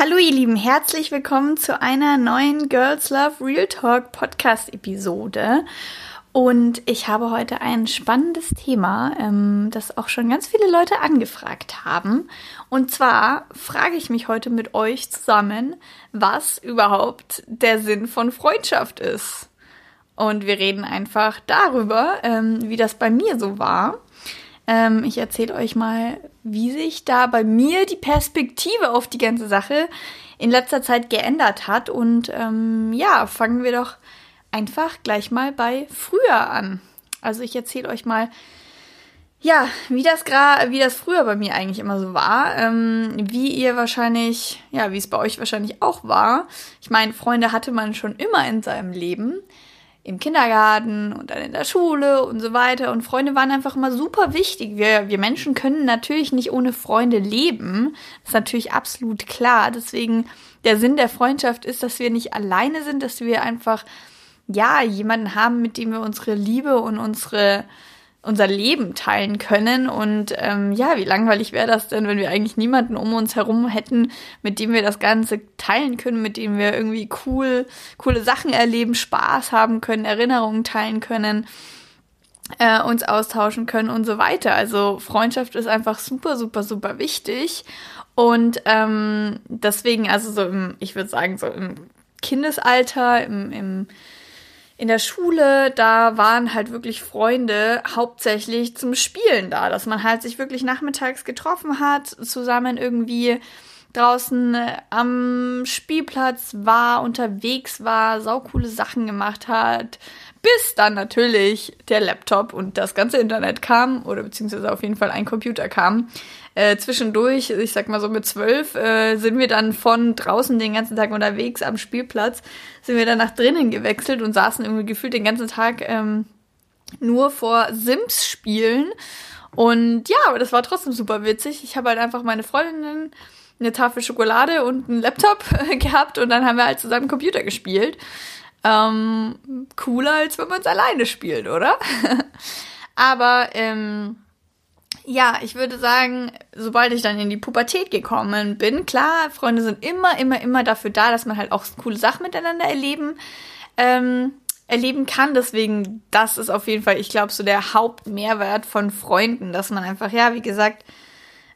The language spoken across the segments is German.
Hallo ihr Lieben, herzlich willkommen zu einer neuen Girls Love Real Talk Podcast Episode. Und ich habe heute ein spannendes Thema, ähm, das auch schon ganz viele Leute angefragt haben. Und zwar frage ich mich heute mit euch zusammen, was überhaupt der Sinn von Freundschaft ist. Und wir reden einfach darüber, ähm, wie das bei mir so war. Ähm, ich erzähle euch mal, wie sich da bei mir die Perspektive auf die ganze Sache in letzter Zeit geändert hat. Und ähm, ja, fangen wir doch einfach gleich mal bei früher an. Also ich erzähle euch mal, ja, wie das gerade, wie das früher bei mir eigentlich immer so war, ähm, wie ihr wahrscheinlich, ja, wie es bei euch wahrscheinlich auch war. Ich meine, Freunde hatte man schon immer in seinem Leben, im Kindergarten und dann in der Schule und so weiter. Und Freunde waren einfach immer super wichtig. Wir, wir Menschen können natürlich nicht ohne Freunde leben. Das ist natürlich absolut klar. Deswegen der Sinn der Freundschaft ist, dass wir nicht alleine sind, dass wir einfach ja, jemanden haben, mit dem wir unsere Liebe und unsere unser Leben teilen können. Und ähm, ja, wie langweilig wäre das denn, wenn wir eigentlich niemanden um uns herum hätten, mit dem wir das Ganze teilen können, mit dem wir irgendwie cool, coole Sachen erleben, Spaß haben können, Erinnerungen teilen können, äh, uns austauschen können und so weiter. Also Freundschaft ist einfach super, super, super wichtig. Und ähm, deswegen, also so im, ich würde sagen, so im Kindesalter, im, im in der Schule, da waren halt wirklich Freunde hauptsächlich zum Spielen da, dass man halt sich wirklich nachmittags getroffen hat, zusammen irgendwie draußen äh, am Spielplatz war, unterwegs war, saukoole Sachen gemacht hat, bis dann natürlich der Laptop und das ganze Internet kam, oder beziehungsweise auf jeden Fall ein Computer kam. Äh, zwischendurch, ich sag mal so mit zwölf, äh, sind wir dann von draußen den ganzen Tag unterwegs am Spielplatz, sind wir dann nach drinnen gewechselt und saßen irgendwie gefühlt den ganzen Tag ähm, nur vor Sims spielen. Und ja, aber das war trotzdem super witzig. Ich habe halt einfach meine Freundinnen eine Tafel Schokolade und einen Laptop gehabt und dann haben wir halt zusammen Computer gespielt. Ähm, cooler, als wenn man es alleine spielt, oder? aber ähm, ja, ich würde sagen, sobald ich dann in die Pubertät gekommen bin, klar, Freunde sind immer, immer, immer dafür da, dass man halt auch coole Sachen miteinander erleben, ähm, erleben kann. Deswegen, das ist auf jeden Fall, ich glaube, so der Hauptmehrwert von Freunden, dass man einfach, ja, wie gesagt,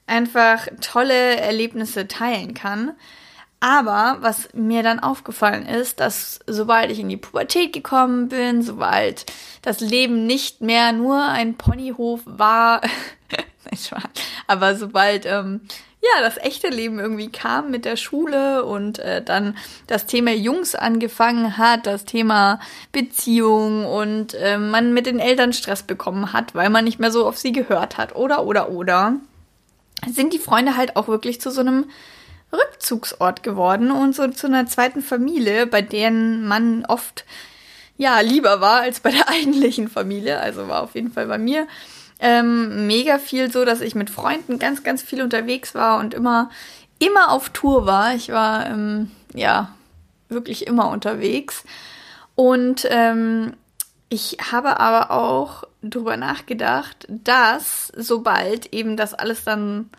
einfach tolle Erlebnisse teilen kann. Aber was mir dann aufgefallen ist, dass sobald ich in die Pubertät gekommen bin, sobald das Leben nicht mehr nur ein Ponyhof war, aber sobald ähm, ja das echte Leben irgendwie kam mit der Schule und äh, dann das Thema Jungs angefangen hat, das Thema Beziehung und äh, man mit den Eltern Stress bekommen hat, weil man nicht mehr so auf sie gehört hat oder oder oder, sind die Freunde halt auch wirklich zu so einem Rückzugsort geworden und so zu einer zweiten Familie, bei denen man oft ja lieber war als bei der eigentlichen Familie. Also war auf jeden Fall bei mir ähm, mega viel so, dass ich mit Freunden ganz, ganz viel unterwegs war und immer, immer auf Tour war. Ich war ähm, ja wirklich immer unterwegs. Und ähm, ich habe aber auch drüber nachgedacht, dass sobald eben das alles dann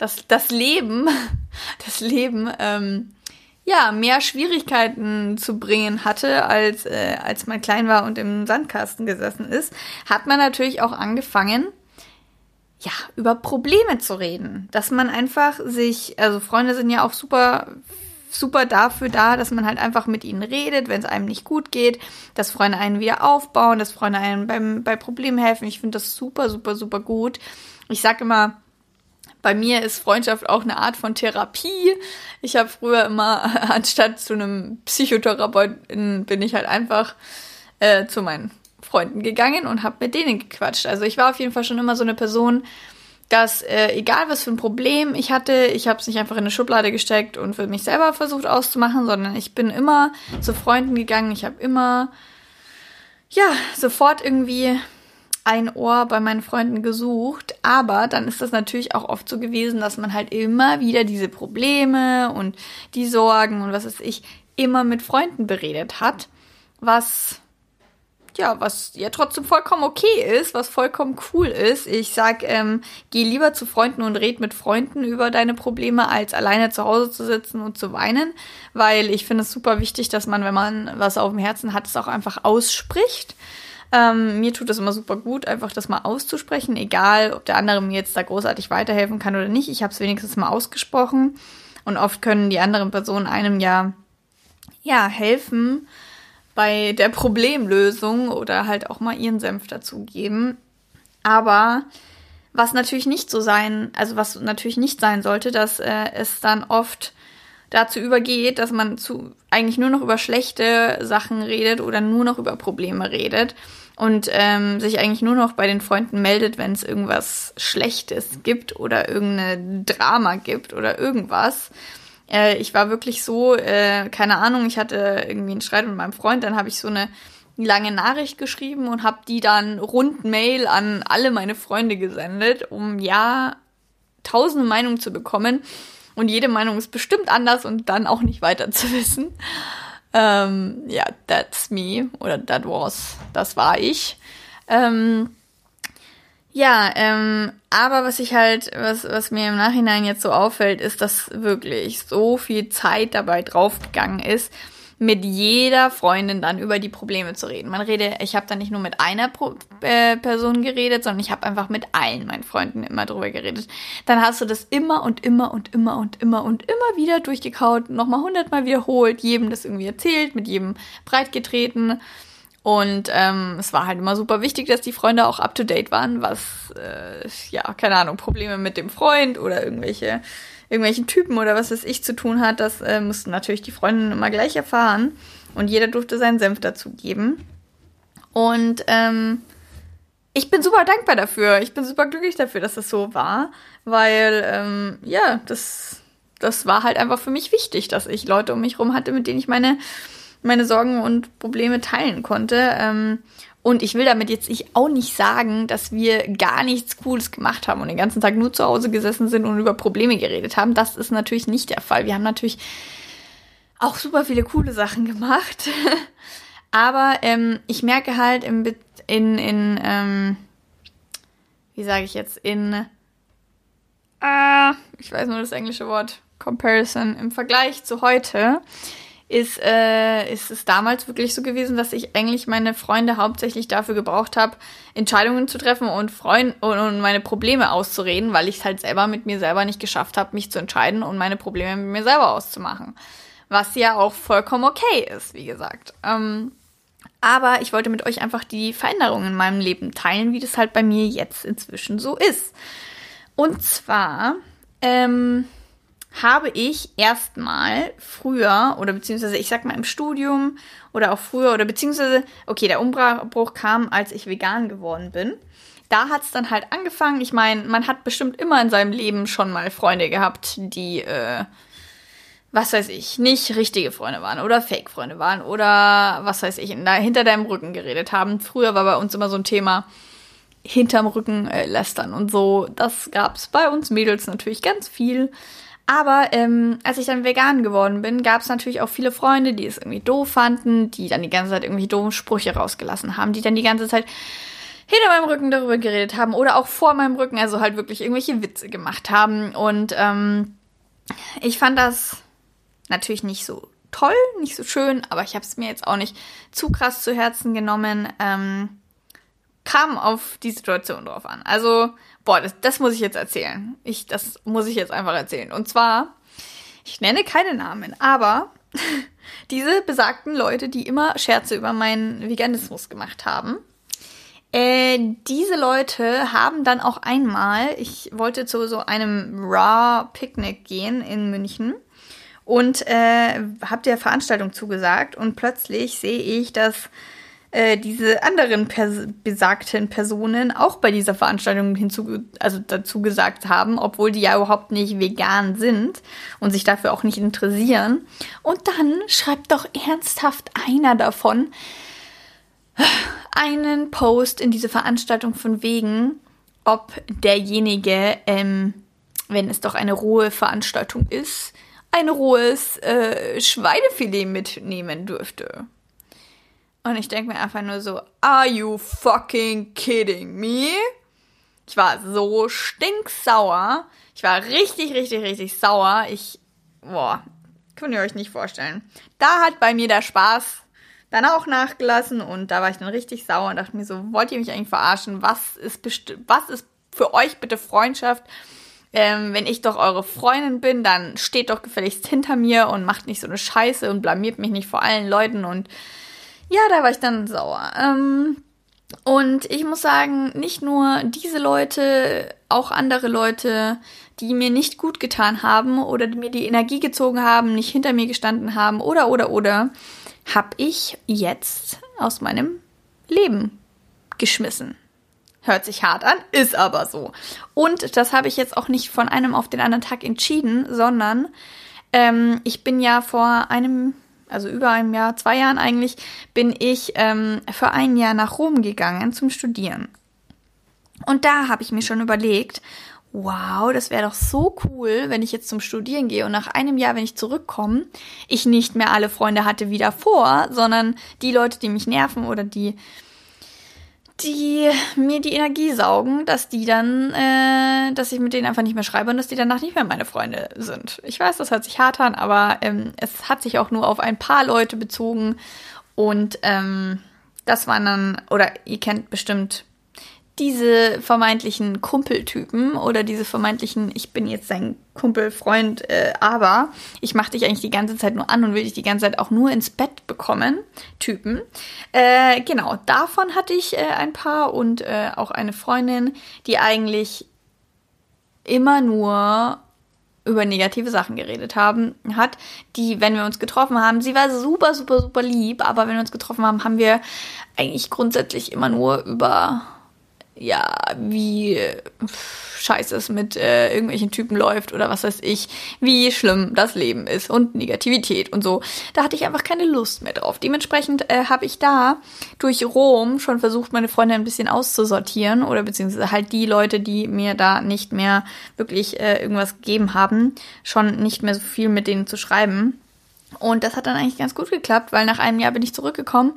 das, das Leben, das Leben, ähm, ja, mehr Schwierigkeiten zu bringen hatte, als, äh, als man klein war und im Sandkasten gesessen ist, hat man natürlich auch angefangen, ja, über Probleme zu reden. Dass man einfach sich, also Freunde sind ja auch super, super dafür da, dass man halt einfach mit ihnen redet, wenn es einem nicht gut geht, dass Freunde einen wieder aufbauen, dass Freunde einen beim, bei Problemen helfen. Ich finde das super, super, super gut. Ich sag immer, bei mir ist Freundschaft auch eine Art von Therapie. Ich habe früher immer, anstatt zu einem Psychotherapeuten, bin ich halt einfach äh, zu meinen Freunden gegangen und habe mit denen gequatscht. Also ich war auf jeden Fall schon immer so eine Person, dass äh, egal was für ein Problem ich hatte, ich habe es nicht einfach in eine Schublade gesteckt und für mich selber versucht auszumachen, sondern ich bin immer zu Freunden gegangen. Ich habe immer ja sofort irgendwie ein Ohr bei meinen Freunden gesucht, aber dann ist das natürlich auch oft so gewesen, dass man halt immer wieder diese Probleme und die Sorgen und was weiß ich immer mit Freunden beredet hat, was ja, was ja trotzdem vollkommen okay ist, was vollkommen cool ist. Ich sag, ähm, geh lieber zu Freunden und red mit Freunden über deine Probleme, als alleine zu Hause zu sitzen und zu weinen, weil ich finde es super wichtig, dass man, wenn man was auf dem Herzen hat, es auch einfach ausspricht. Ähm, mir tut es immer super gut, einfach das mal auszusprechen, egal ob der andere mir jetzt da großartig weiterhelfen kann oder nicht. Ich habe es wenigstens mal ausgesprochen und oft können die anderen Personen einem ja ja helfen bei der Problemlösung oder halt auch mal ihren Senf dazugeben. Aber was natürlich nicht so sein, also was natürlich nicht sein sollte, dass äh, es dann oft dazu übergeht, dass man zu eigentlich nur noch über schlechte Sachen redet oder nur noch über Probleme redet und ähm, sich eigentlich nur noch bei den Freunden meldet, wenn es irgendwas Schlechtes gibt oder irgendeine Drama gibt oder irgendwas. Äh, ich war wirklich so, äh, keine Ahnung, ich hatte irgendwie einen Streit mit meinem Freund, dann habe ich so eine lange Nachricht geschrieben und habe die dann rund Mail an alle meine Freunde gesendet, um ja tausende Meinungen zu bekommen. Und jede Meinung ist bestimmt anders und dann auch nicht weiter zu wissen. Ähm, ja, that's me oder that was, das war ich. Ähm, ja, ähm, aber was ich halt, was, was mir im Nachhinein jetzt so auffällt, ist, dass wirklich so viel Zeit dabei draufgegangen ist, mit jeder Freundin dann über die Probleme zu reden. Man redet, ich habe da nicht nur mit einer Pro äh, Person geredet, sondern ich habe einfach mit allen meinen Freunden immer drüber geredet. Dann hast du das immer und immer und immer und immer und immer wieder durchgekaut, nochmal hundertmal wiederholt, jedem das irgendwie erzählt, mit jedem breitgetreten. Und ähm, es war halt immer super wichtig, dass die Freunde auch up to date waren, was, äh, ja, keine Ahnung, Probleme mit dem Freund oder irgendwelche, irgendwelchen Typen oder was weiß ich zu tun hat. Das äh, mussten natürlich die Freundinnen immer gleich erfahren. Und jeder durfte seinen Senf dazu geben. Und ähm, ich bin super dankbar dafür. Ich bin super glücklich dafür, dass das so war. Weil, ähm, ja, das, das war halt einfach für mich wichtig, dass ich Leute um mich rum hatte, mit denen ich meine meine Sorgen und Probleme teilen konnte. Ähm, und ich will damit jetzt ich auch nicht sagen, dass wir gar nichts Cooles gemacht haben und den ganzen Tag nur zu Hause gesessen sind und über Probleme geredet haben. Das ist natürlich nicht der Fall. Wir haben natürlich auch super viele coole Sachen gemacht. Aber ähm, ich merke halt im, in, in ähm, wie sage ich jetzt, in, ah, ich weiß nur das englische Wort, Comparison, im Vergleich zu heute, ist, äh, ist es damals wirklich so gewesen, dass ich eigentlich meine Freunde hauptsächlich dafür gebraucht habe, Entscheidungen zu treffen und, Freund und, meine Probleme auszureden, weil ich es halt selber mit mir selber nicht geschafft habe, mich zu entscheiden und meine Probleme mit mir selber auszumachen. Was ja auch vollkommen okay ist, wie gesagt. Ähm, aber ich wollte mit euch einfach die Veränderungen in meinem Leben teilen, wie das halt bei mir jetzt inzwischen so ist. Und zwar, ähm, habe ich erstmal früher oder beziehungsweise ich sag mal im Studium oder auch früher oder beziehungsweise, okay, der Umbruch kam, als ich vegan geworden bin. Da hat es dann halt angefangen. Ich meine, man hat bestimmt immer in seinem Leben schon mal Freunde gehabt, die, äh, was weiß ich, nicht richtige Freunde waren oder Fake-Freunde waren oder was weiß ich, hinter deinem Rücken geredet haben. Früher war bei uns immer so ein Thema, hinterm Rücken äh, lästern und so. Das gab's bei uns Mädels natürlich ganz viel. Aber ähm, als ich dann vegan geworden bin, gab es natürlich auch viele Freunde, die es irgendwie doof fanden, die dann die ganze Zeit irgendwie doofe Sprüche rausgelassen haben, die dann die ganze Zeit hinter meinem Rücken darüber geredet haben oder auch vor meinem Rücken, also halt wirklich irgendwelche Witze gemacht haben. Und ähm, ich fand das natürlich nicht so toll, nicht so schön, aber ich habe es mir jetzt auch nicht zu krass zu Herzen genommen. Ähm, kam auf die Situation drauf an. Also Boah, das, das muss ich jetzt erzählen. Ich, das muss ich jetzt einfach erzählen. Und zwar, ich nenne keine Namen, aber diese besagten Leute, die immer Scherze über meinen Veganismus gemacht haben, äh, diese Leute haben dann auch einmal, ich wollte zu so einem Raw-Picknick gehen in München und äh, habe der Veranstaltung zugesagt und plötzlich sehe ich, dass äh, diese anderen pers besagten Personen auch bei dieser Veranstaltung hinzu, also dazu gesagt haben, obwohl die ja überhaupt nicht vegan sind und sich dafür auch nicht interessieren. Und dann schreibt doch ernsthaft einer davon einen Post in diese Veranstaltung von wegen, ob derjenige, ähm, wenn es doch eine rohe Veranstaltung ist, ein rohes äh, Schweinefilet mitnehmen dürfte. Und ich denke mir einfach nur so, are you fucking kidding me? Ich war so stinksauer. Ich war richtig, richtig, richtig sauer. Ich, boah, könnt ihr euch nicht vorstellen. Da hat bei mir der Spaß dann auch nachgelassen und da war ich dann richtig sauer und dachte mir so, wollt ihr mich eigentlich verarschen? Was ist, was ist für euch bitte Freundschaft? Ähm, wenn ich doch eure Freundin bin, dann steht doch gefälligst hinter mir und macht nicht so eine Scheiße und blamiert mich nicht vor allen Leuten und ja, da war ich dann sauer. Ähm, und ich muss sagen, nicht nur diese Leute, auch andere Leute, die mir nicht gut getan haben oder die mir die Energie gezogen haben, nicht hinter mir gestanden haben oder oder oder, habe ich jetzt aus meinem Leben geschmissen. Hört sich hart an, ist aber so. Und das habe ich jetzt auch nicht von einem auf den anderen Tag entschieden, sondern ähm, ich bin ja vor einem, also über einem Jahr, zwei Jahren eigentlich, bin ich ähm, für ein Jahr nach Rom gegangen zum Studieren. Und da habe ich mir schon überlegt, wow, das wäre doch so cool, wenn ich jetzt zum Studieren gehe und nach einem Jahr, wenn ich zurückkomme, ich nicht mehr alle Freunde hatte wie davor, sondern die Leute, die mich nerven oder die die mir die Energie saugen, dass die dann, äh, dass ich mit denen einfach nicht mehr schreibe und dass die danach nicht mehr meine Freunde sind. Ich weiß, das hört sich hart an, aber ähm, es hat sich auch nur auf ein paar Leute bezogen und ähm, das waren dann, oder ihr kennt bestimmt diese vermeintlichen Kumpeltypen oder diese vermeintlichen, ich bin jetzt dein Kumpel, Freund, äh, aber ich mache dich eigentlich die ganze Zeit nur an und will dich die ganze Zeit auch nur ins Bett bekommen, Typen. Äh, genau, davon hatte ich äh, ein paar und äh, auch eine Freundin, die eigentlich immer nur über negative Sachen geredet haben, hat, die, wenn wir uns getroffen haben, sie war super, super, super lieb, aber wenn wir uns getroffen haben, haben wir eigentlich grundsätzlich immer nur über ja, wie scheiße es mit äh, irgendwelchen Typen läuft oder was weiß ich, wie schlimm das Leben ist und Negativität und so. Da hatte ich einfach keine Lust mehr drauf. Dementsprechend äh, habe ich da durch Rom schon versucht, meine Freunde ein bisschen auszusortieren oder beziehungsweise halt die Leute, die mir da nicht mehr wirklich äh, irgendwas gegeben haben, schon nicht mehr so viel mit denen zu schreiben. Und das hat dann eigentlich ganz gut geklappt, weil nach einem Jahr bin ich zurückgekommen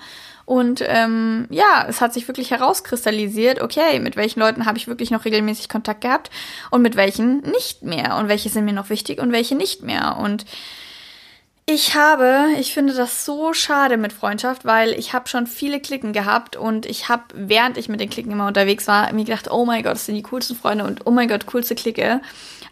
und ähm, ja, es hat sich wirklich herauskristallisiert, okay, mit welchen Leuten habe ich wirklich noch regelmäßig Kontakt gehabt und mit welchen nicht mehr und welche sind mir noch wichtig und welche nicht mehr. Und ich habe, ich finde das so schade mit Freundschaft, weil ich habe schon viele Klicken gehabt und ich habe, während ich mit den Klicken immer unterwegs war, mir gedacht, oh mein Gott, das sind die coolsten Freunde und oh mein Gott, coolste Clique.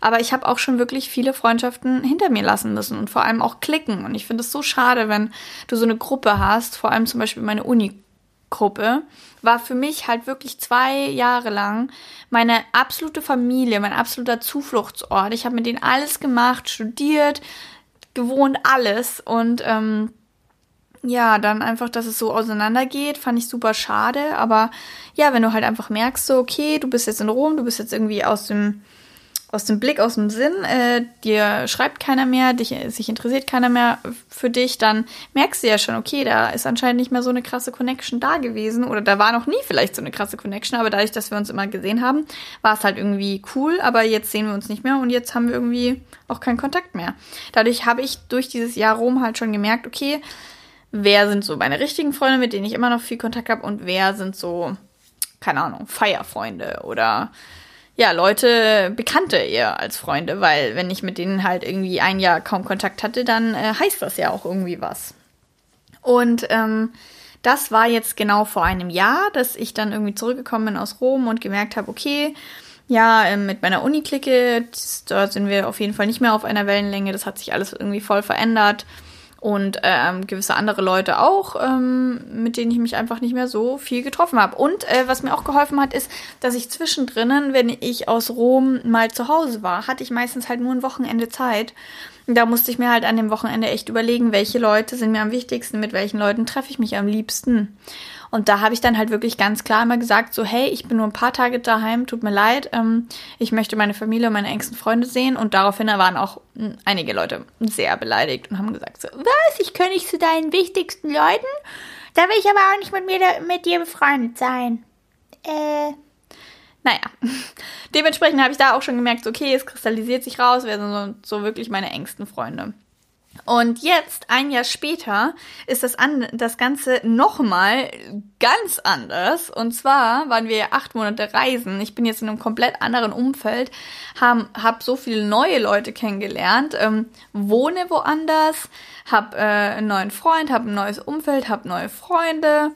Aber ich habe auch schon wirklich viele Freundschaften hinter mir lassen müssen und vor allem auch Klicken. Und ich finde es so schade, wenn du so eine Gruppe hast, vor allem zum Beispiel meine Uni-Gruppe, war für mich halt wirklich zwei Jahre lang meine absolute Familie, mein absoluter Zufluchtsort. Ich habe mit denen alles gemacht, studiert, gewohnt, alles. Und ähm, ja, dann einfach, dass es so auseinandergeht, fand ich super schade. Aber ja, wenn du halt einfach merkst, so, okay, du bist jetzt in Rom, du bist jetzt irgendwie aus dem aus dem Blick, aus dem Sinn, äh, dir schreibt keiner mehr, dich, sich interessiert keiner mehr für dich, dann merkst du ja schon, okay, da ist anscheinend nicht mehr so eine krasse Connection da gewesen oder da war noch nie vielleicht so eine krasse Connection, aber dadurch, dass wir uns immer gesehen haben, war es halt irgendwie cool, aber jetzt sehen wir uns nicht mehr und jetzt haben wir irgendwie auch keinen Kontakt mehr. Dadurch habe ich durch dieses Jahr Rom halt schon gemerkt, okay, wer sind so meine richtigen Freunde, mit denen ich immer noch viel Kontakt habe und wer sind so, keine Ahnung, Feierfreunde oder ja, Leute, Bekannte eher als Freunde, weil wenn ich mit denen halt irgendwie ein Jahr kaum Kontakt hatte, dann äh, heißt das ja auch irgendwie was. Und ähm, das war jetzt genau vor einem Jahr, dass ich dann irgendwie zurückgekommen bin aus Rom und gemerkt habe, okay, ja, ähm, mit meiner Uni-Clique, dort sind wir auf jeden Fall nicht mehr auf einer Wellenlänge, das hat sich alles irgendwie voll verändert und ähm, gewisse andere Leute auch, ähm, mit denen ich mich einfach nicht mehr so viel getroffen habe. Und äh, was mir auch geholfen hat, ist, dass ich zwischendrin, wenn ich aus Rom mal zu Hause war, hatte ich meistens halt nur ein Wochenende Zeit. Da musste ich mir halt an dem Wochenende echt überlegen, welche Leute sind mir am wichtigsten, mit welchen Leuten treffe ich mich am liebsten. Und da habe ich dann halt wirklich ganz klar immer gesagt, so, hey, ich bin nur ein paar Tage daheim, tut mir leid, ähm, ich möchte meine Familie und meine engsten Freunde sehen. Und daraufhin waren auch hm, einige Leute sehr beleidigt und haben gesagt, so, was, ich kann nicht zu deinen wichtigsten Leuten? Da will ich aber auch nicht mit, mir, mit dir befreundet sein. Äh, naja, dementsprechend habe ich da auch schon gemerkt, okay, es kristallisiert sich raus, wer sind so, so wirklich meine engsten Freunde. Und jetzt, ein Jahr später, ist das, an, das Ganze nochmal ganz anders. Und zwar waren wir acht Monate reisen. Ich bin jetzt in einem komplett anderen Umfeld, habe hab so viele neue Leute kennengelernt, ähm, wohne woanders, habe äh, einen neuen Freund, habe ein neues Umfeld, habe neue Freunde.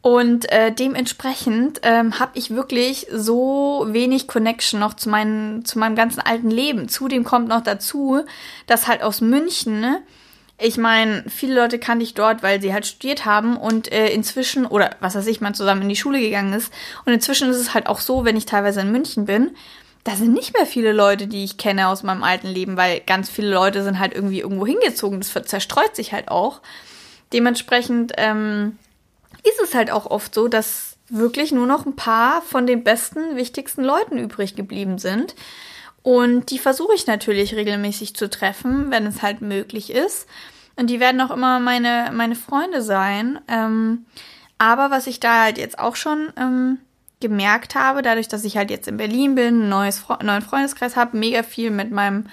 Und äh, dementsprechend ähm, habe ich wirklich so wenig Connection noch zu, meinen, zu meinem ganzen alten Leben. Zudem kommt noch dazu, dass halt aus München, ne, ich meine, viele Leute kannte ich dort, weil sie halt studiert haben und äh, inzwischen, oder was weiß ich, man zusammen in die Schule gegangen ist. Und inzwischen ist es halt auch so, wenn ich teilweise in München bin, da sind nicht mehr viele Leute, die ich kenne aus meinem alten Leben, weil ganz viele Leute sind halt irgendwie irgendwo hingezogen. Das zerstreut sich halt auch. Dementsprechend, ähm, ist es halt auch oft so, dass wirklich nur noch ein paar von den besten, wichtigsten Leuten übrig geblieben sind. Und die versuche ich natürlich regelmäßig zu treffen, wenn es halt möglich ist. Und die werden auch immer meine, meine Freunde sein. Ähm, aber was ich da halt jetzt auch schon ähm, gemerkt habe, dadurch, dass ich halt jetzt in Berlin bin, einen neues, neuen Freundeskreis habe, mega viel mit meinem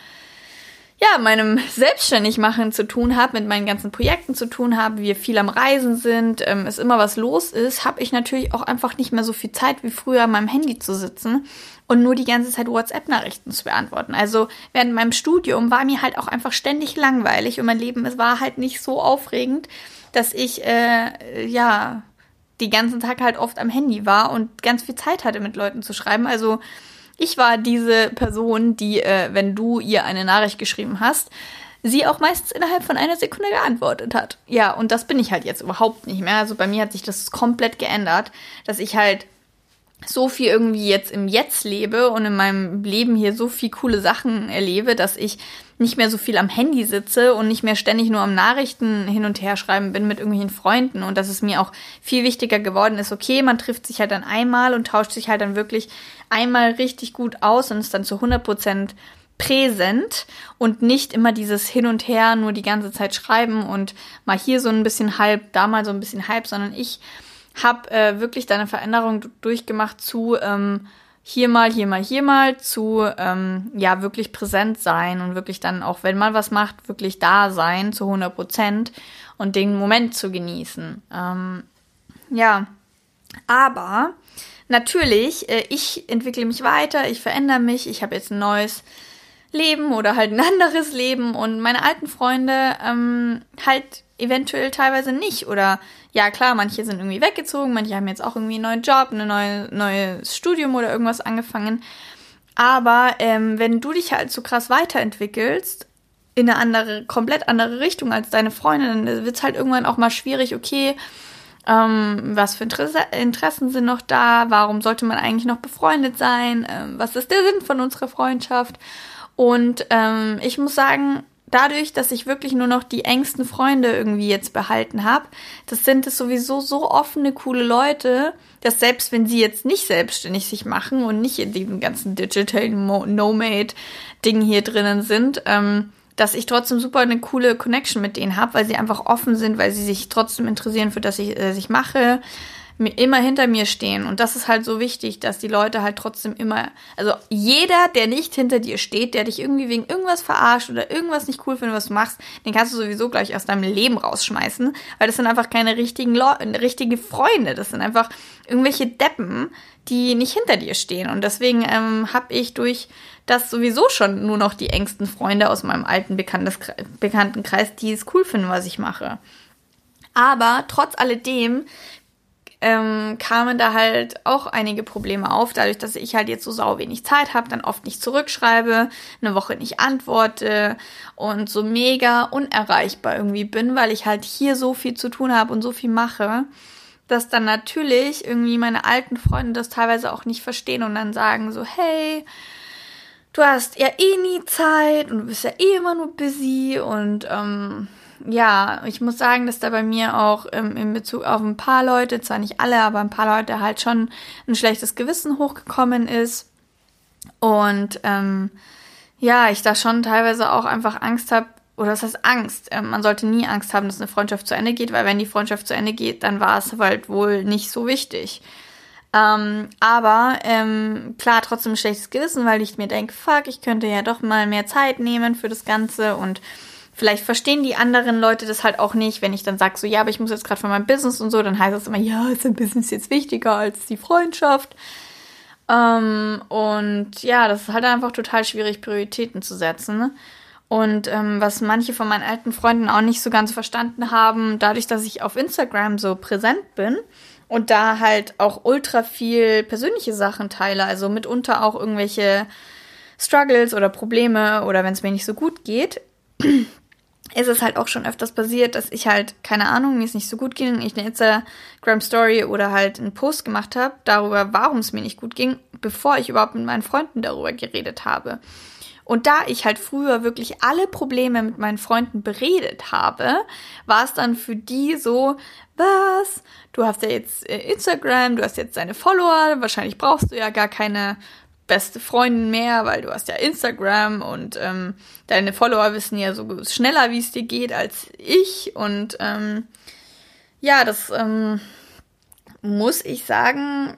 ja, meinem Selbstständigmachen zu tun habe, mit meinen ganzen Projekten zu tun habe, wir viel am Reisen sind, ähm, es immer was los ist, habe ich natürlich auch einfach nicht mehr so viel Zeit wie früher an meinem Handy zu sitzen und nur die ganze Zeit WhatsApp-Nachrichten zu beantworten. Also während meinem Studium war mir halt auch einfach ständig langweilig und mein Leben es war halt nicht so aufregend, dass ich äh, ja die ganzen Tag halt oft am Handy war und ganz viel Zeit hatte mit Leuten zu schreiben. Also ich war diese Person, die, äh, wenn du ihr eine Nachricht geschrieben hast, sie auch meistens innerhalb von einer Sekunde geantwortet hat. Ja, und das bin ich halt jetzt überhaupt nicht mehr. Also bei mir hat sich das komplett geändert, dass ich halt so viel irgendwie jetzt im Jetzt lebe und in meinem Leben hier so viel coole Sachen erlebe, dass ich nicht mehr so viel am Handy sitze und nicht mehr ständig nur am Nachrichten hin und her schreiben bin mit irgendwelchen Freunden. Und dass es mir auch viel wichtiger geworden ist, okay, man trifft sich halt dann einmal und tauscht sich halt dann wirklich einmal richtig gut aus und ist dann zu 100 Prozent präsent und nicht immer dieses Hin und Her nur die ganze Zeit schreiben und mal hier so ein bisschen halb, da mal so ein bisschen halb, sondern ich habe äh, wirklich deine Veränderung durchgemacht zu ähm, hier mal, hier mal, hier mal zu, ähm, ja, wirklich präsent sein und wirklich dann auch, wenn man was macht, wirklich da sein zu 100 Prozent und den Moment zu genießen. Ähm, ja, aber natürlich, äh, ich entwickle mich weiter, ich verändere mich, ich habe jetzt ein neues Leben oder halt ein anderes Leben und meine alten Freunde ähm, halt eventuell teilweise nicht oder ja klar, manche sind irgendwie weggezogen, manche haben jetzt auch irgendwie einen neuen Job, ein neue, neues Studium oder irgendwas angefangen. Aber ähm, wenn du dich halt so krass weiterentwickelst, in eine andere, komplett andere Richtung als deine Freunde, dann wird es halt irgendwann auch mal schwierig, okay, ähm, was für Interesse, Interessen sind noch da, warum sollte man eigentlich noch befreundet sein, ähm, was ist der Sinn von unserer Freundschaft? Und ähm, ich muss sagen, dadurch, dass ich wirklich nur noch die engsten Freunde irgendwie jetzt behalten habe, das sind es sowieso so offene, coole Leute, dass selbst wenn sie jetzt nicht selbstständig sich machen und nicht in diesem ganzen Digital Nomade-Ding hier drinnen sind, ähm, dass ich trotzdem super eine coole Connection mit denen habe, weil sie einfach offen sind, weil sie sich trotzdem interessieren für das, ich, äh, ich mache, immer hinter mir stehen. Und das ist halt so wichtig, dass die Leute halt trotzdem immer, also jeder, der nicht hinter dir steht, der dich irgendwie wegen irgendwas verarscht oder irgendwas nicht cool findet, was du machst, den kannst du sowieso gleich aus deinem Leben rausschmeißen, weil das sind einfach keine richtigen Leute, richtige Freunde. Das sind einfach irgendwelche Deppen, die nicht hinter dir stehen. Und deswegen ähm, habe ich durch das sowieso schon nur noch die engsten Freunde aus meinem alten Bekanntenkreis, die es cool finden, was ich mache. Aber trotz alledem ähm, kamen da halt auch einige Probleme auf, dadurch, dass ich halt jetzt so sau wenig Zeit habe, dann oft nicht zurückschreibe, eine Woche nicht antworte und so mega unerreichbar irgendwie bin, weil ich halt hier so viel zu tun habe und so viel mache, dass dann natürlich irgendwie meine alten Freunde das teilweise auch nicht verstehen und dann sagen so, hey, du hast ja eh nie Zeit und du bist ja eh immer nur busy und ähm, ja, ich muss sagen, dass da bei mir auch ähm, in Bezug auf ein paar Leute, zwar nicht alle, aber ein paar Leute halt schon ein schlechtes Gewissen hochgekommen ist. Und ähm, ja, ich da schon teilweise auch einfach Angst habe, oder das heißt Angst. Ähm, man sollte nie Angst haben, dass eine Freundschaft zu Ende geht, weil wenn die Freundschaft zu Ende geht, dann war es halt wohl nicht so wichtig. Ähm, aber ähm, klar, trotzdem ein schlechtes Gewissen, weil ich mir denke, fuck, ich könnte ja doch mal mehr Zeit nehmen für das Ganze und Vielleicht verstehen die anderen Leute das halt auch nicht, wenn ich dann sage, so ja, aber ich muss jetzt gerade für mein Business und so, dann heißt es immer, ja, ist ein Business jetzt wichtiger als die Freundschaft. Ähm, und ja, das ist halt einfach total schwierig, Prioritäten zu setzen. Und ähm, was manche von meinen alten Freunden auch nicht so ganz verstanden haben, dadurch, dass ich auf Instagram so präsent bin und da halt auch ultra viel persönliche Sachen teile, also mitunter auch irgendwelche Struggles oder Probleme oder wenn es mir nicht so gut geht, ist es halt auch schon öfters passiert, dass ich halt, keine Ahnung, mir es nicht so gut ging, ich eine Instagram-Story oder halt einen Post gemacht habe darüber, warum es mir nicht gut ging, bevor ich überhaupt mit meinen Freunden darüber geredet habe. Und da ich halt früher wirklich alle Probleme mit meinen Freunden beredet habe, war es dann für die so, was? Du hast ja jetzt äh, Instagram, du hast jetzt deine Follower, wahrscheinlich brauchst du ja gar keine beste Freundin mehr, weil du hast ja Instagram und ähm, deine Follower wissen ja so schneller, wie es dir geht, als ich. Und ähm, ja, das ähm, muss ich sagen,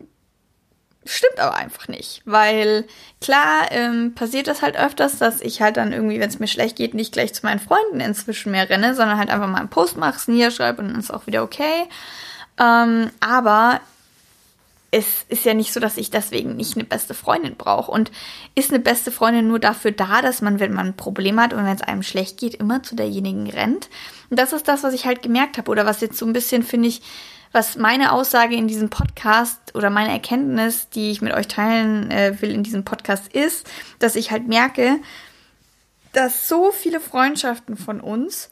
stimmt aber einfach nicht. Weil klar ähm, passiert das halt öfters, dass ich halt dann irgendwie, wenn es mir schlecht geht, nicht gleich zu meinen Freunden inzwischen mehr renne, sondern halt einfach mal einen Post mache, es niederschreibe und dann ist auch wieder okay. Ähm, aber es ist ja nicht so, dass ich deswegen nicht eine beste Freundin brauche. Und ist eine beste Freundin nur dafür da, dass man, wenn man ein Problem hat und wenn es einem schlecht geht, immer zu derjenigen rennt? Und das ist das, was ich halt gemerkt habe. Oder was jetzt so ein bisschen, finde ich, was meine Aussage in diesem Podcast oder meine Erkenntnis, die ich mit euch teilen äh, will in diesem Podcast, ist, dass ich halt merke, dass so viele Freundschaften von uns,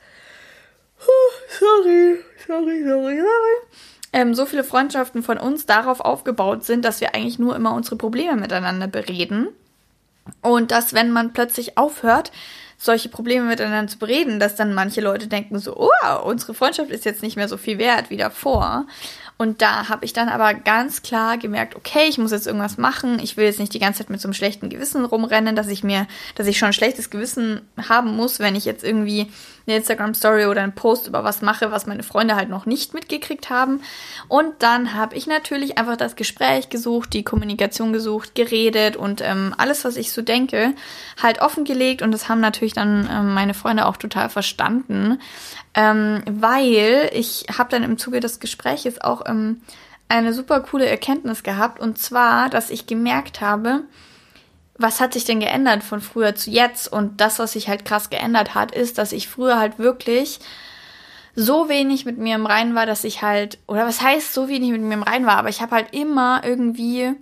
sorry, sorry, sorry, sorry, ähm, so viele Freundschaften von uns darauf aufgebaut sind, dass wir eigentlich nur immer unsere Probleme miteinander bereden. Und dass, wenn man plötzlich aufhört, solche Probleme miteinander zu bereden, dass dann manche Leute denken so, oh, unsere Freundschaft ist jetzt nicht mehr so viel wert wie davor. Und da habe ich dann aber ganz klar gemerkt, okay, ich muss jetzt irgendwas machen. Ich will jetzt nicht die ganze Zeit mit so einem schlechten Gewissen rumrennen, dass ich mir, dass ich schon ein schlechtes Gewissen haben muss, wenn ich jetzt irgendwie eine Instagram-Story oder einen Post über was mache, was meine Freunde halt noch nicht mitgekriegt haben. Und dann habe ich natürlich einfach das Gespräch gesucht, die Kommunikation gesucht, geredet und ähm, alles, was ich so denke, halt offengelegt. Und das haben natürlich dann ähm, meine Freunde auch total verstanden, ähm, weil ich habe dann im Zuge des Gespräches auch ähm, eine super coole Erkenntnis gehabt. Und zwar, dass ich gemerkt habe, was hat sich denn geändert von früher zu jetzt? Und das, was sich halt krass geändert hat, ist, dass ich früher halt wirklich so wenig mit mir im Reinen war, dass ich halt, oder was heißt so wenig mit mir im Reinen war, aber ich habe halt immer irgendwie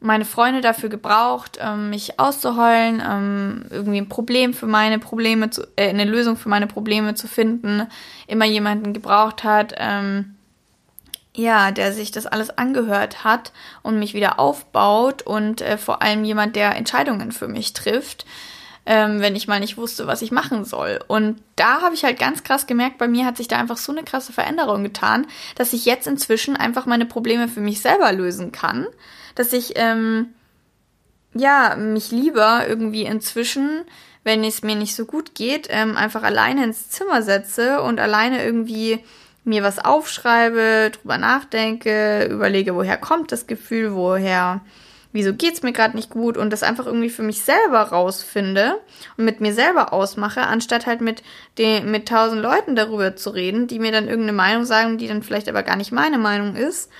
meine Freunde dafür gebraucht, ähm, mich auszuheulen, ähm, irgendwie ein Problem für meine Probleme zu, äh, eine Lösung für meine Probleme zu finden, immer jemanden gebraucht hat, ähm, ja, der sich das alles angehört hat und mich wieder aufbaut und äh, vor allem jemand, der Entscheidungen für mich trifft, ähm, wenn ich mal nicht wusste, was ich machen soll. Und da habe ich halt ganz krass gemerkt, bei mir hat sich da einfach so eine krasse Veränderung getan, dass ich jetzt inzwischen einfach meine Probleme für mich selber lösen kann, dass ich ähm, ja mich lieber irgendwie inzwischen wenn es mir nicht so gut geht, ähm, einfach alleine ins Zimmer setze und alleine irgendwie mir was aufschreibe, drüber nachdenke, überlege, woher kommt das Gefühl, woher, wieso geht's mir gerade nicht gut und das einfach irgendwie für mich selber rausfinde und mit mir selber ausmache, anstatt halt mit den, mit tausend Leuten darüber zu reden, die mir dann irgendeine Meinung sagen, die dann vielleicht aber gar nicht meine Meinung ist.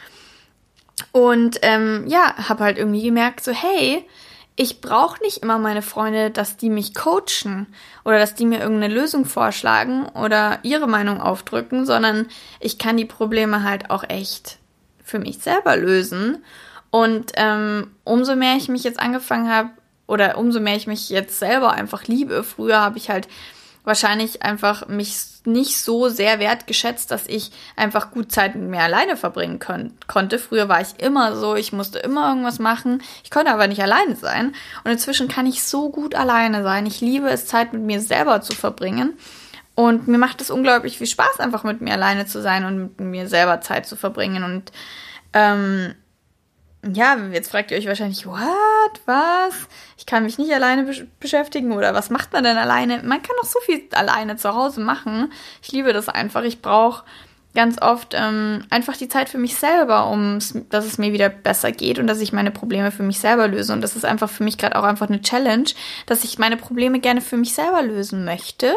Und ähm, ja, habe halt irgendwie gemerkt, so hey, ich brauche nicht immer meine Freunde, dass die mich coachen oder dass die mir irgendeine Lösung vorschlagen oder ihre Meinung aufdrücken, sondern ich kann die Probleme halt auch echt für mich selber lösen. Und ähm, umso mehr ich mich jetzt angefangen habe oder umso mehr ich mich jetzt selber einfach liebe, früher habe ich halt wahrscheinlich einfach mich nicht so sehr wertgeschätzt, dass ich einfach gut Zeit mit mir alleine verbringen können, konnte. Früher war ich immer so, ich musste immer irgendwas machen. Ich konnte aber nicht alleine sein. Und inzwischen kann ich so gut alleine sein. Ich liebe es, Zeit mit mir selber zu verbringen. Und mir macht es unglaublich viel Spaß, einfach mit mir alleine zu sein und mit mir selber Zeit zu verbringen. Und ähm, ja, jetzt fragt ihr euch wahrscheinlich, what, was? Ich kann mich nicht alleine besch beschäftigen oder was macht man denn alleine? Man kann doch so viel alleine zu Hause machen. Ich liebe das einfach. Ich brauche ganz oft ähm, einfach die Zeit für mich selber, um dass es mir wieder besser geht und dass ich meine Probleme für mich selber löse. Und das ist einfach für mich gerade auch einfach eine Challenge, dass ich meine Probleme gerne für mich selber lösen möchte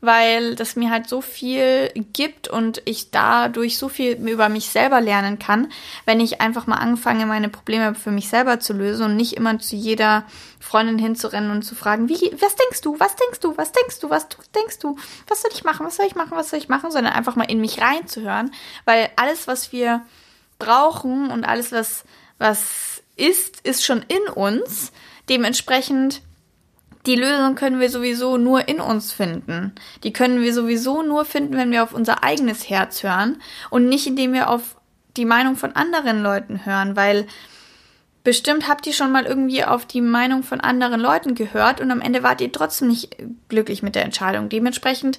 weil das mir halt so viel gibt und ich dadurch so viel über mich selber lernen kann, wenn ich einfach mal anfange, meine Probleme für mich selber zu lösen und nicht immer zu jeder Freundin hinzurennen und zu fragen, wie, was denkst du, was denkst du, was denkst du, was denkst du, was soll ich machen, was soll ich machen, was soll ich machen, sondern einfach mal in mich reinzuhören, weil alles, was wir brauchen und alles, was, was ist, ist schon in uns. Dementsprechend die Lösung können wir sowieso nur in uns finden. Die können wir sowieso nur finden, wenn wir auf unser eigenes Herz hören und nicht indem wir auf die Meinung von anderen Leuten hören, weil bestimmt habt ihr schon mal irgendwie auf die Meinung von anderen Leuten gehört und am Ende wart ihr trotzdem nicht glücklich mit der Entscheidung. Dementsprechend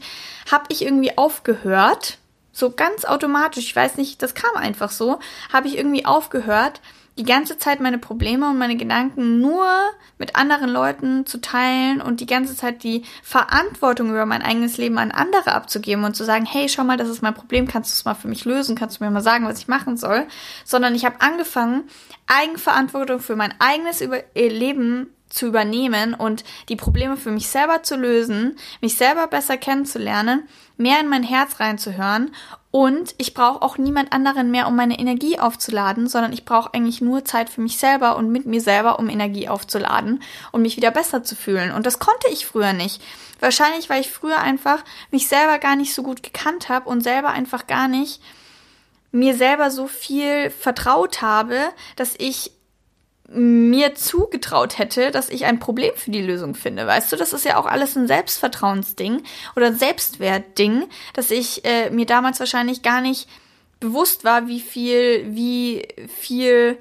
habe ich irgendwie aufgehört, so ganz automatisch, ich weiß nicht, das kam einfach so, habe ich irgendwie aufgehört, die ganze Zeit meine Probleme und meine Gedanken nur mit anderen Leuten zu teilen und die ganze Zeit die Verantwortung über mein eigenes Leben an andere abzugeben und zu sagen, hey, schau mal, das ist mein Problem, kannst du es mal für mich lösen, kannst du mir mal sagen, was ich machen soll, sondern ich habe angefangen, Eigenverantwortung für mein eigenes Leben zu übernehmen und die Probleme für mich selber zu lösen, mich selber besser kennenzulernen, mehr in mein Herz reinzuhören und ich brauche auch niemand anderen mehr, um meine Energie aufzuladen, sondern ich brauche eigentlich nur Zeit für mich selber und mit mir selber, um Energie aufzuladen und mich wieder besser zu fühlen. Und das konnte ich früher nicht. Wahrscheinlich, weil ich früher einfach mich selber gar nicht so gut gekannt habe und selber einfach gar nicht mir selber so viel vertraut habe, dass ich mir zugetraut hätte, dass ich ein Problem für die Lösung finde. Weißt du, das ist ja auch alles ein Selbstvertrauensding oder Selbstwertding, dass ich äh, mir damals wahrscheinlich gar nicht bewusst war, wie viel, wie viel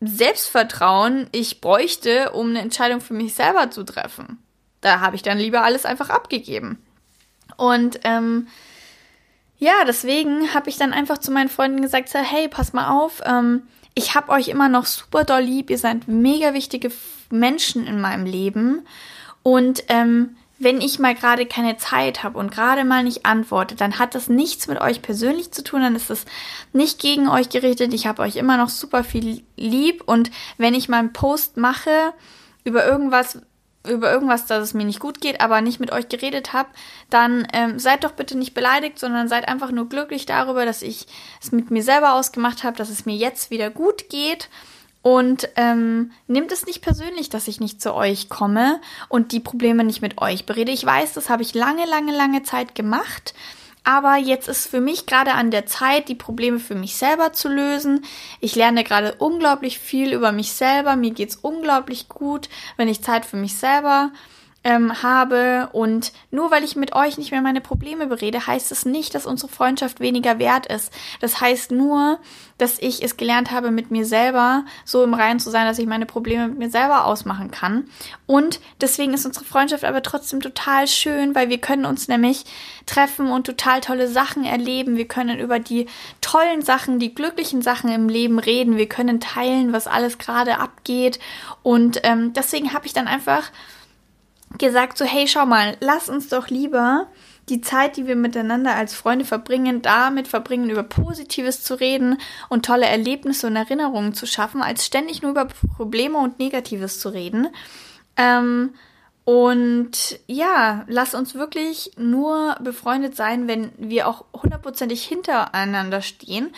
Selbstvertrauen ich bräuchte, um eine Entscheidung für mich selber zu treffen. Da habe ich dann lieber alles einfach abgegeben. Und ähm, ja, deswegen habe ich dann einfach zu meinen Freunden gesagt, so, hey, pass mal auf, ähm, ich habe euch immer noch super doll lieb. Ihr seid mega wichtige Menschen in meinem Leben. Und ähm, wenn ich mal gerade keine Zeit habe und gerade mal nicht antworte, dann hat das nichts mit euch persönlich zu tun, dann ist es nicht gegen euch gerichtet. Ich habe euch immer noch super viel lieb und wenn ich mal einen Post mache über irgendwas, über irgendwas, dass es mir nicht gut geht, aber nicht mit euch geredet habe, dann ähm, seid doch bitte nicht beleidigt, sondern seid einfach nur glücklich darüber, dass ich es mit mir selber ausgemacht habe, dass es mir jetzt wieder gut geht. Und ähm, nehmt es nicht persönlich, dass ich nicht zu euch komme und die Probleme nicht mit euch berede. Ich weiß, das habe ich lange, lange, lange Zeit gemacht. Aber jetzt ist für mich gerade an der Zeit, die Probleme für mich selber zu lösen. Ich lerne gerade unglaublich viel über mich selber. Mir geht's unglaublich gut, wenn ich Zeit für mich selber ähm, habe. Und nur weil ich mit euch nicht mehr meine Probleme berede, heißt es nicht, dass unsere Freundschaft weniger wert ist. Das heißt nur, dass ich es gelernt habe, mit mir selber so im Reinen zu sein, dass ich meine Probleme mit mir selber ausmachen kann. Und deswegen ist unsere Freundschaft aber trotzdem total schön, weil wir können uns nämlich treffen und total tolle Sachen erleben. Wir können über die tollen Sachen, die glücklichen Sachen im Leben reden. Wir können teilen, was alles gerade abgeht. Und ähm, deswegen habe ich dann einfach gesagt, so hey, schau mal, lass uns doch lieber die Zeit, die wir miteinander als Freunde verbringen, damit verbringen, über Positives zu reden und tolle Erlebnisse und Erinnerungen zu schaffen, als ständig nur über Probleme und Negatives zu reden. Ähm, und ja, lass uns wirklich nur befreundet sein, wenn wir auch hundertprozentig hintereinander stehen,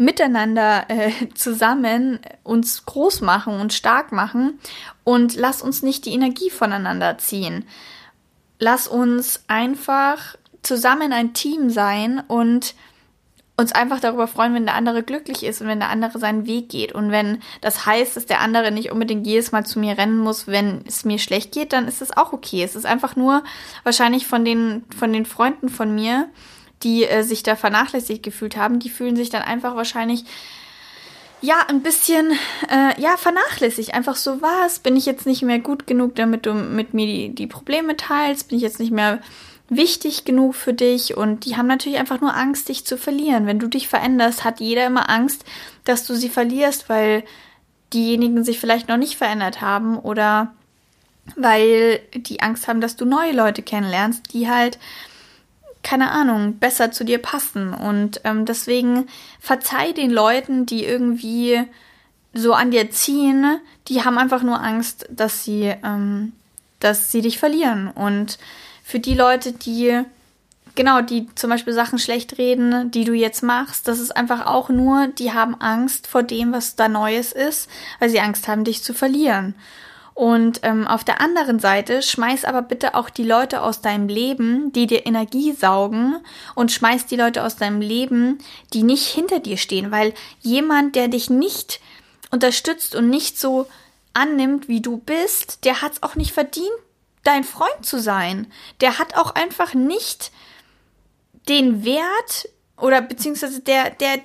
miteinander äh, zusammen uns groß machen und stark machen und lass uns nicht die Energie voneinander ziehen. Lass uns einfach zusammen ein Team sein und uns einfach darüber freuen, wenn der andere glücklich ist und wenn der andere seinen Weg geht. Und wenn das heißt, dass der andere nicht unbedingt jedes Mal zu mir rennen muss, wenn es mir schlecht geht, dann ist es auch okay. Es ist einfach nur wahrscheinlich von den, von den Freunden von mir, die äh, sich da vernachlässigt gefühlt haben, die fühlen sich dann einfach wahrscheinlich ja, ein bisschen, äh, ja, vernachlässigt. Einfach so was. Bin ich jetzt nicht mehr gut genug, damit du mit mir die, die Probleme teilst? Bin ich jetzt nicht mehr wichtig genug für dich und die haben natürlich einfach nur Angst, dich zu verlieren. Wenn du dich veränderst, hat jeder immer Angst, dass du sie verlierst, weil diejenigen sich vielleicht noch nicht verändert haben oder weil die Angst haben, dass du neue Leute kennenlernst, die halt keine Ahnung, besser zu dir passen. Und ähm, deswegen verzeih den Leuten, die irgendwie so an dir ziehen, die haben einfach nur Angst, dass sie, ähm, dass sie dich verlieren. Und für die Leute, die genau, die zum Beispiel Sachen schlecht reden, die du jetzt machst, das ist einfach auch nur, die haben Angst vor dem, was da Neues ist, weil sie Angst haben, dich zu verlieren. Und ähm, auf der anderen Seite schmeiß aber bitte auch die Leute aus deinem Leben, die dir Energie saugen und schmeiß die Leute aus deinem Leben, die nicht hinter dir stehen, weil jemand, der dich nicht unterstützt und nicht so annimmt, wie du bist, der hat es auch nicht verdient, dein Freund zu sein. Der hat auch einfach nicht den Wert oder beziehungsweise der, der,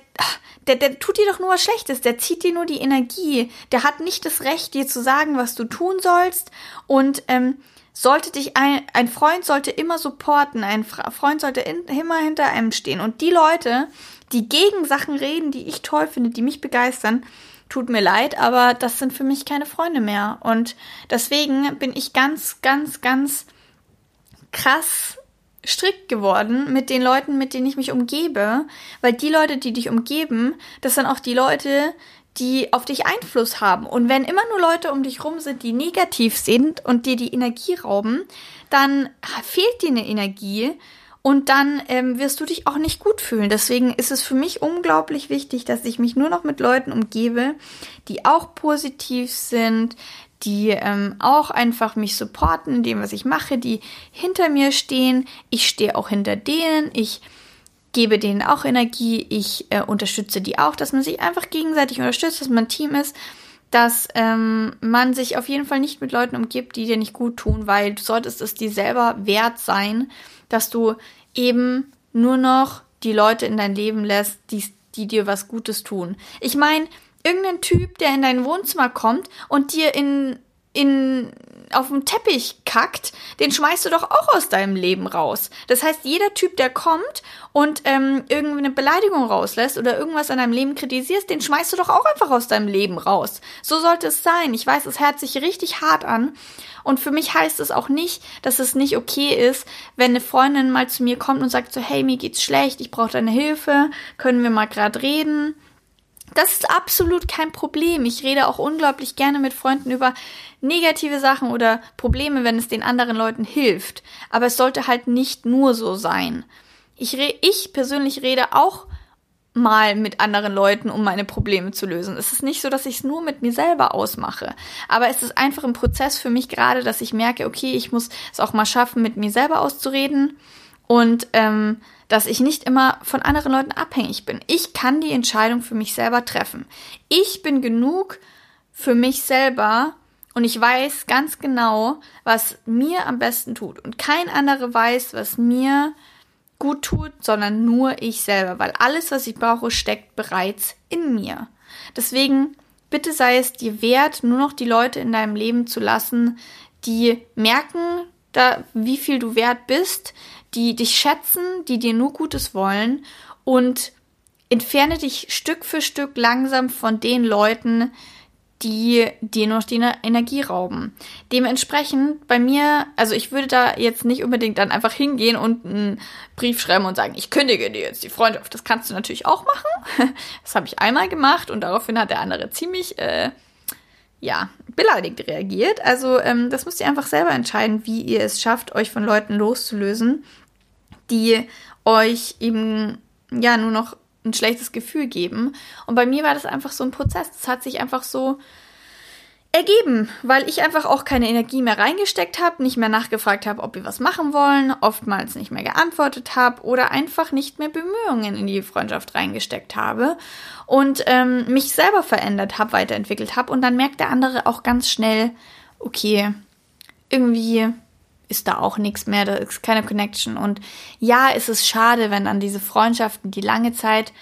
der, der tut dir doch nur was Schlechtes, der zieht dir nur die Energie, der hat nicht das Recht, dir zu sagen, was du tun sollst. Und ähm, sollte dich ein, ein Freund sollte immer supporten, ein Freund sollte in, immer hinter einem stehen. Und die Leute, die gegen Sachen reden, die ich toll finde, die mich begeistern, tut mir leid, aber das sind für mich keine Freunde mehr. Und deswegen bin ich ganz, ganz, ganz krass strikt geworden mit den Leuten, mit denen ich mich umgebe, weil die Leute, die dich umgeben, das sind auch die Leute, die auf dich Einfluss haben. Und wenn immer nur Leute um dich rum sind, die negativ sind und dir die Energie rauben, dann fehlt dir eine Energie und dann ähm, wirst du dich auch nicht gut fühlen. Deswegen ist es für mich unglaublich wichtig, dass ich mich nur noch mit Leuten umgebe, die auch positiv sind, die ähm, auch einfach mich supporten in dem, was ich mache, die hinter mir stehen. Ich stehe auch hinter denen. Ich gebe denen auch Energie. Ich äh, unterstütze die auch, dass man sich einfach gegenseitig unterstützt, dass man ein Team ist, dass ähm, man sich auf jeden Fall nicht mit Leuten umgibt, die dir nicht gut tun, weil du solltest es dir selber wert sein, dass du eben nur noch die Leute in dein Leben lässt, die, die dir was Gutes tun. Ich meine, irgendein Typ, der in dein Wohnzimmer kommt und dir in, in, auf dem Teppich kackt, den schmeißt du doch auch aus deinem Leben raus. Das heißt, jeder Typ, der kommt und ähm, irgendwie eine Beleidigung rauslässt oder irgendwas an deinem Leben kritisierst, den schmeißt du doch auch einfach aus deinem Leben raus. So sollte es sein. Ich weiß, es hört sich richtig hart an. Und für mich heißt es auch nicht, dass es nicht okay ist, wenn eine Freundin mal zu mir kommt und sagt so, hey, mir geht's schlecht, ich brauche deine Hilfe, können wir mal gerade reden das ist absolut kein Problem. Ich rede auch unglaublich gerne mit Freunden über negative Sachen oder Probleme, wenn es den anderen Leuten hilft. Aber es sollte halt nicht nur so sein. Ich, ich persönlich rede auch mal mit anderen Leuten, um meine Probleme zu lösen. Es ist nicht so, dass ich es nur mit mir selber ausmache. Aber es ist einfach ein Prozess für mich gerade, dass ich merke, okay, ich muss es auch mal schaffen, mit mir selber auszureden. Und ähm, dass ich nicht immer von anderen Leuten abhängig bin. Ich kann die Entscheidung für mich selber treffen. Ich bin genug für mich selber und ich weiß ganz genau, was mir am besten tut. Und kein anderer weiß, was mir gut tut, sondern nur ich selber, weil alles, was ich brauche, steckt bereits in mir. Deswegen bitte sei es dir wert, nur noch die Leute in deinem Leben zu lassen, die merken, da, wie viel du wert bist, die dich schätzen, die dir nur Gutes wollen und entferne dich Stück für Stück langsam von den Leuten, die dir noch die Energie rauben. Dementsprechend bei mir, also ich würde da jetzt nicht unbedingt dann einfach hingehen und einen Brief schreiben und sagen, ich kündige dir jetzt die Freundschaft. Das kannst du natürlich auch machen. Das habe ich einmal gemacht und daraufhin hat der andere ziemlich, äh, ja, beleidigt reagiert. Also ähm, das müsst ihr einfach selber entscheiden, wie ihr es schafft, euch von Leuten loszulösen die euch eben ja nur noch ein schlechtes Gefühl geben. Und bei mir war das einfach so ein Prozess. Das hat sich einfach so ergeben, weil ich einfach auch keine Energie mehr reingesteckt habe, nicht mehr nachgefragt habe, ob wir was machen wollen, oftmals nicht mehr geantwortet habe oder einfach nicht mehr Bemühungen in die Freundschaft reingesteckt habe und ähm, mich selber verändert habe, weiterentwickelt habe und dann merkt der andere auch ganz schnell, okay, irgendwie ist da auch nichts mehr, da ist keine Connection. Und ja, es ist schade, wenn dann diese Freundschaften, die lange Zeit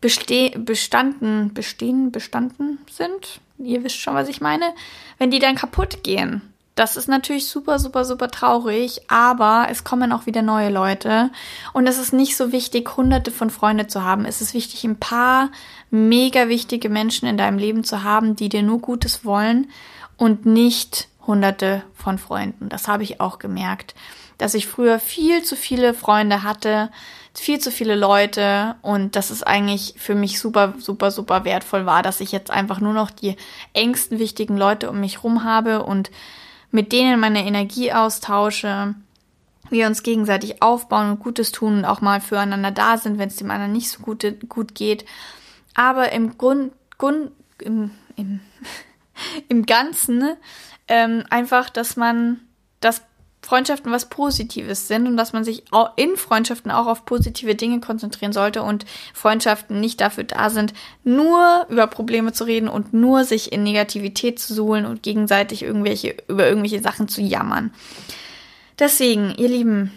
beste bestanden, bestehen, bestanden sind, ihr wisst schon, was ich meine, wenn die dann kaputt gehen. Das ist natürlich super, super, super traurig, aber es kommen auch wieder neue Leute. Und es ist nicht so wichtig, hunderte von Freunden zu haben. Es ist wichtig, ein paar mega wichtige Menschen in deinem Leben zu haben, die dir nur Gutes wollen und nicht hunderte von Freunden. Das habe ich auch gemerkt, dass ich früher viel zu viele Freunde hatte, viel zu viele Leute und dass es eigentlich für mich super, super, super wertvoll war, dass ich jetzt einfach nur noch die engsten wichtigen Leute um mich rum habe und mit denen meine Energie austausche wir uns gegenseitig aufbauen und Gutes tun und auch mal füreinander da sind, wenn es dem anderen nicht so gut, gut geht. Aber im Grund, Grund im, im, im Ganzen ähm, einfach, dass man das Freundschaften was Positives sind und dass man sich in Freundschaften auch auf positive Dinge konzentrieren sollte und Freundschaften nicht dafür da sind, nur über Probleme zu reden und nur sich in Negativität zu suhlen und gegenseitig irgendwelche, über irgendwelche Sachen zu jammern. Deswegen, ihr Lieben,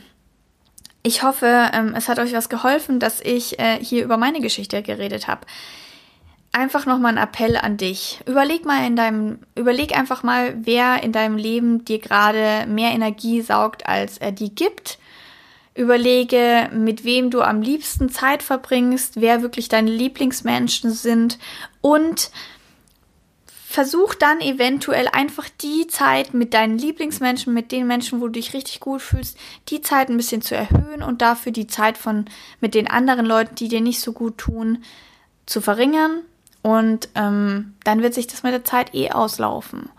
ich hoffe, ähm, es hat euch was geholfen, dass ich äh, hier über meine Geschichte geredet habe einfach nochmal ein Appell an dich. Überleg mal in deinem, überleg einfach mal, wer in deinem Leben dir gerade mehr Energie saugt, als er die gibt. Überlege, mit wem du am liebsten Zeit verbringst, wer wirklich deine Lieblingsmenschen sind und versuch dann eventuell einfach die Zeit mit deinen Lieblingsmenschen, mit den Menschen, wo du dich richtig gut fühlst, die Zeit ein bisschen zu erhöhen und dafür die Zeit von mit den anderen Leuten, die dir nicht so gut tun, zu verringern und ähm, dann wird sich das mit der Zeit eh auslaufen.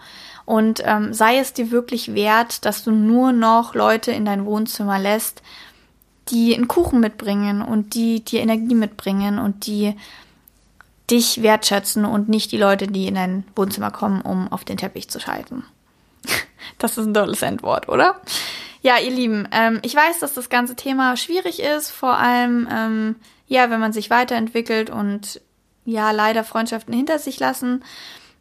Und ähm, sei es dir wirklich wert, dass du nur noch Leute in dein Wohnzimmer lässt, die einen Kuchen mitbringen und die dir Energie mitbringen und die dich wertschätzen und nicht die Leute, die in dein Wohnzimmer kommen, um auf den Teppich zu schalten. das ist ein tolles Endwort, oder? Ja, ihr Lieben, ähm, ich weiß, dass das ganze Thema schwierig ist, vor allem ähm, ja, wenn man sich weiterentwickelt und ja leider Freundschaften hinter sich lassen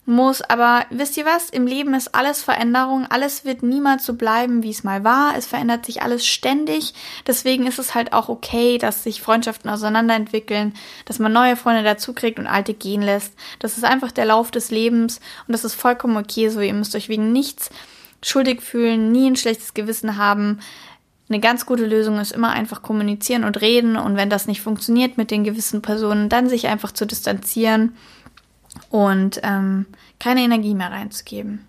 muss. Aber wisst ihr was? Im Leben ist alles Veränderung. Alles wird niemals so bleiben, wie es mal war. Es verändert sich alles ständig. Deswegen ist es halt auch okay, dass sich Freundschaften auseinanderentwickeln, dass man neue Freunde dazukriegt und alte gehen lässt. Das ist einfach der Lauf des Lebens und das ist vollkommen okay so. Ihr müsst euch wegen nichts schuldig fühlen, nie ein schlechtes Gewissen haben. Eine ganz gute Lösung ist immer einfach kommunizieren und reden und wenn das nicht funktioniert mit den gewissen Personen, dann sich einfach zu distanzieren und ähm, keine Energie mehr reinzugeben.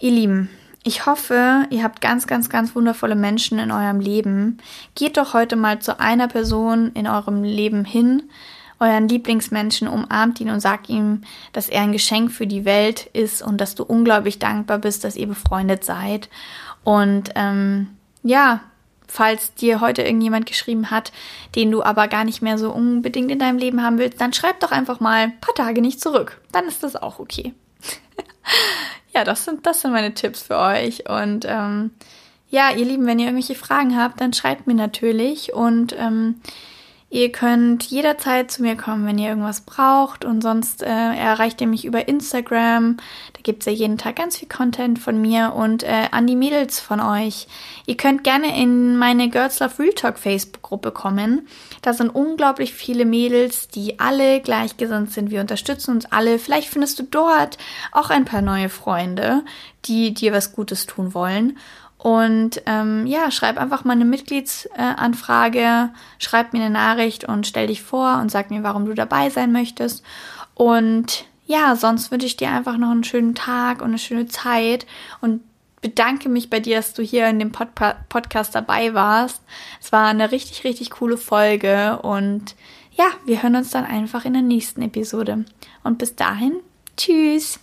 Ihr Lieben, ich hoffe, ihr habt ganz, ganz, ganz wundervolle Menschen in eurem Leben. Geht doch heute mal zu einer Person in eurem Leben hin, euren Lieblingsmenschen, umarmt ihn und sagt ihm, dass er ein Geschenk für die Welt ist und dass du unglaublich dankbar bist, dass ihr befreundet seid. Und ähm, ja, falls dir heute irgendjemand geschrieben hat, den du aber gar nicht mehr so unbedingt in deinem Leben haben willst, dann schreib doch einfach mal ein paar Tage nicht zurück. Dann ist das auch okay. ja, das sind, das sind meine Tipps für euch. Und ähm, ja, ihr Lieben, wenn ihr irgendwelche Fragen habt, dann schreibt mir natürlich. Und ähm, Ihr könnt jederzeit zu mir kommen, wenn ihr irgendwas braucht und sonst äh, erreicht ihr mich über Instagram. Da gibt's ja jeden Tag ganz viel Content von mir und äh, an die Mädels von euch. Ihr könnt gerne in meine Girls Love Real Talk Facebook-Gruppe kommen. Da sind unglaublich viele Mädels, die alle gleichgesinnt sind. Wir unterstützen uns alle. Vielleicht findest du dort auch ein paar neue Freunde, die dir was Gutes tun wollen. Und ähm, ja, schreib einfach mal eine Mitgliedsanfrage, schreib mir eine Nachricht und stell dich vor und sag mir, warum du dabei sein möchtest. Und ja, sonst wünsche ich dir einfach noch einen schönen Tag und eine schöne Zeit und bedanke mich bei dir, dass du hier in dem Pod Podcast dabei warst. Es war eine richtig, richtig coole Folge und ja, wir hören uns dann einfach in der nächsten Episode. Und bis dahin, tschüss!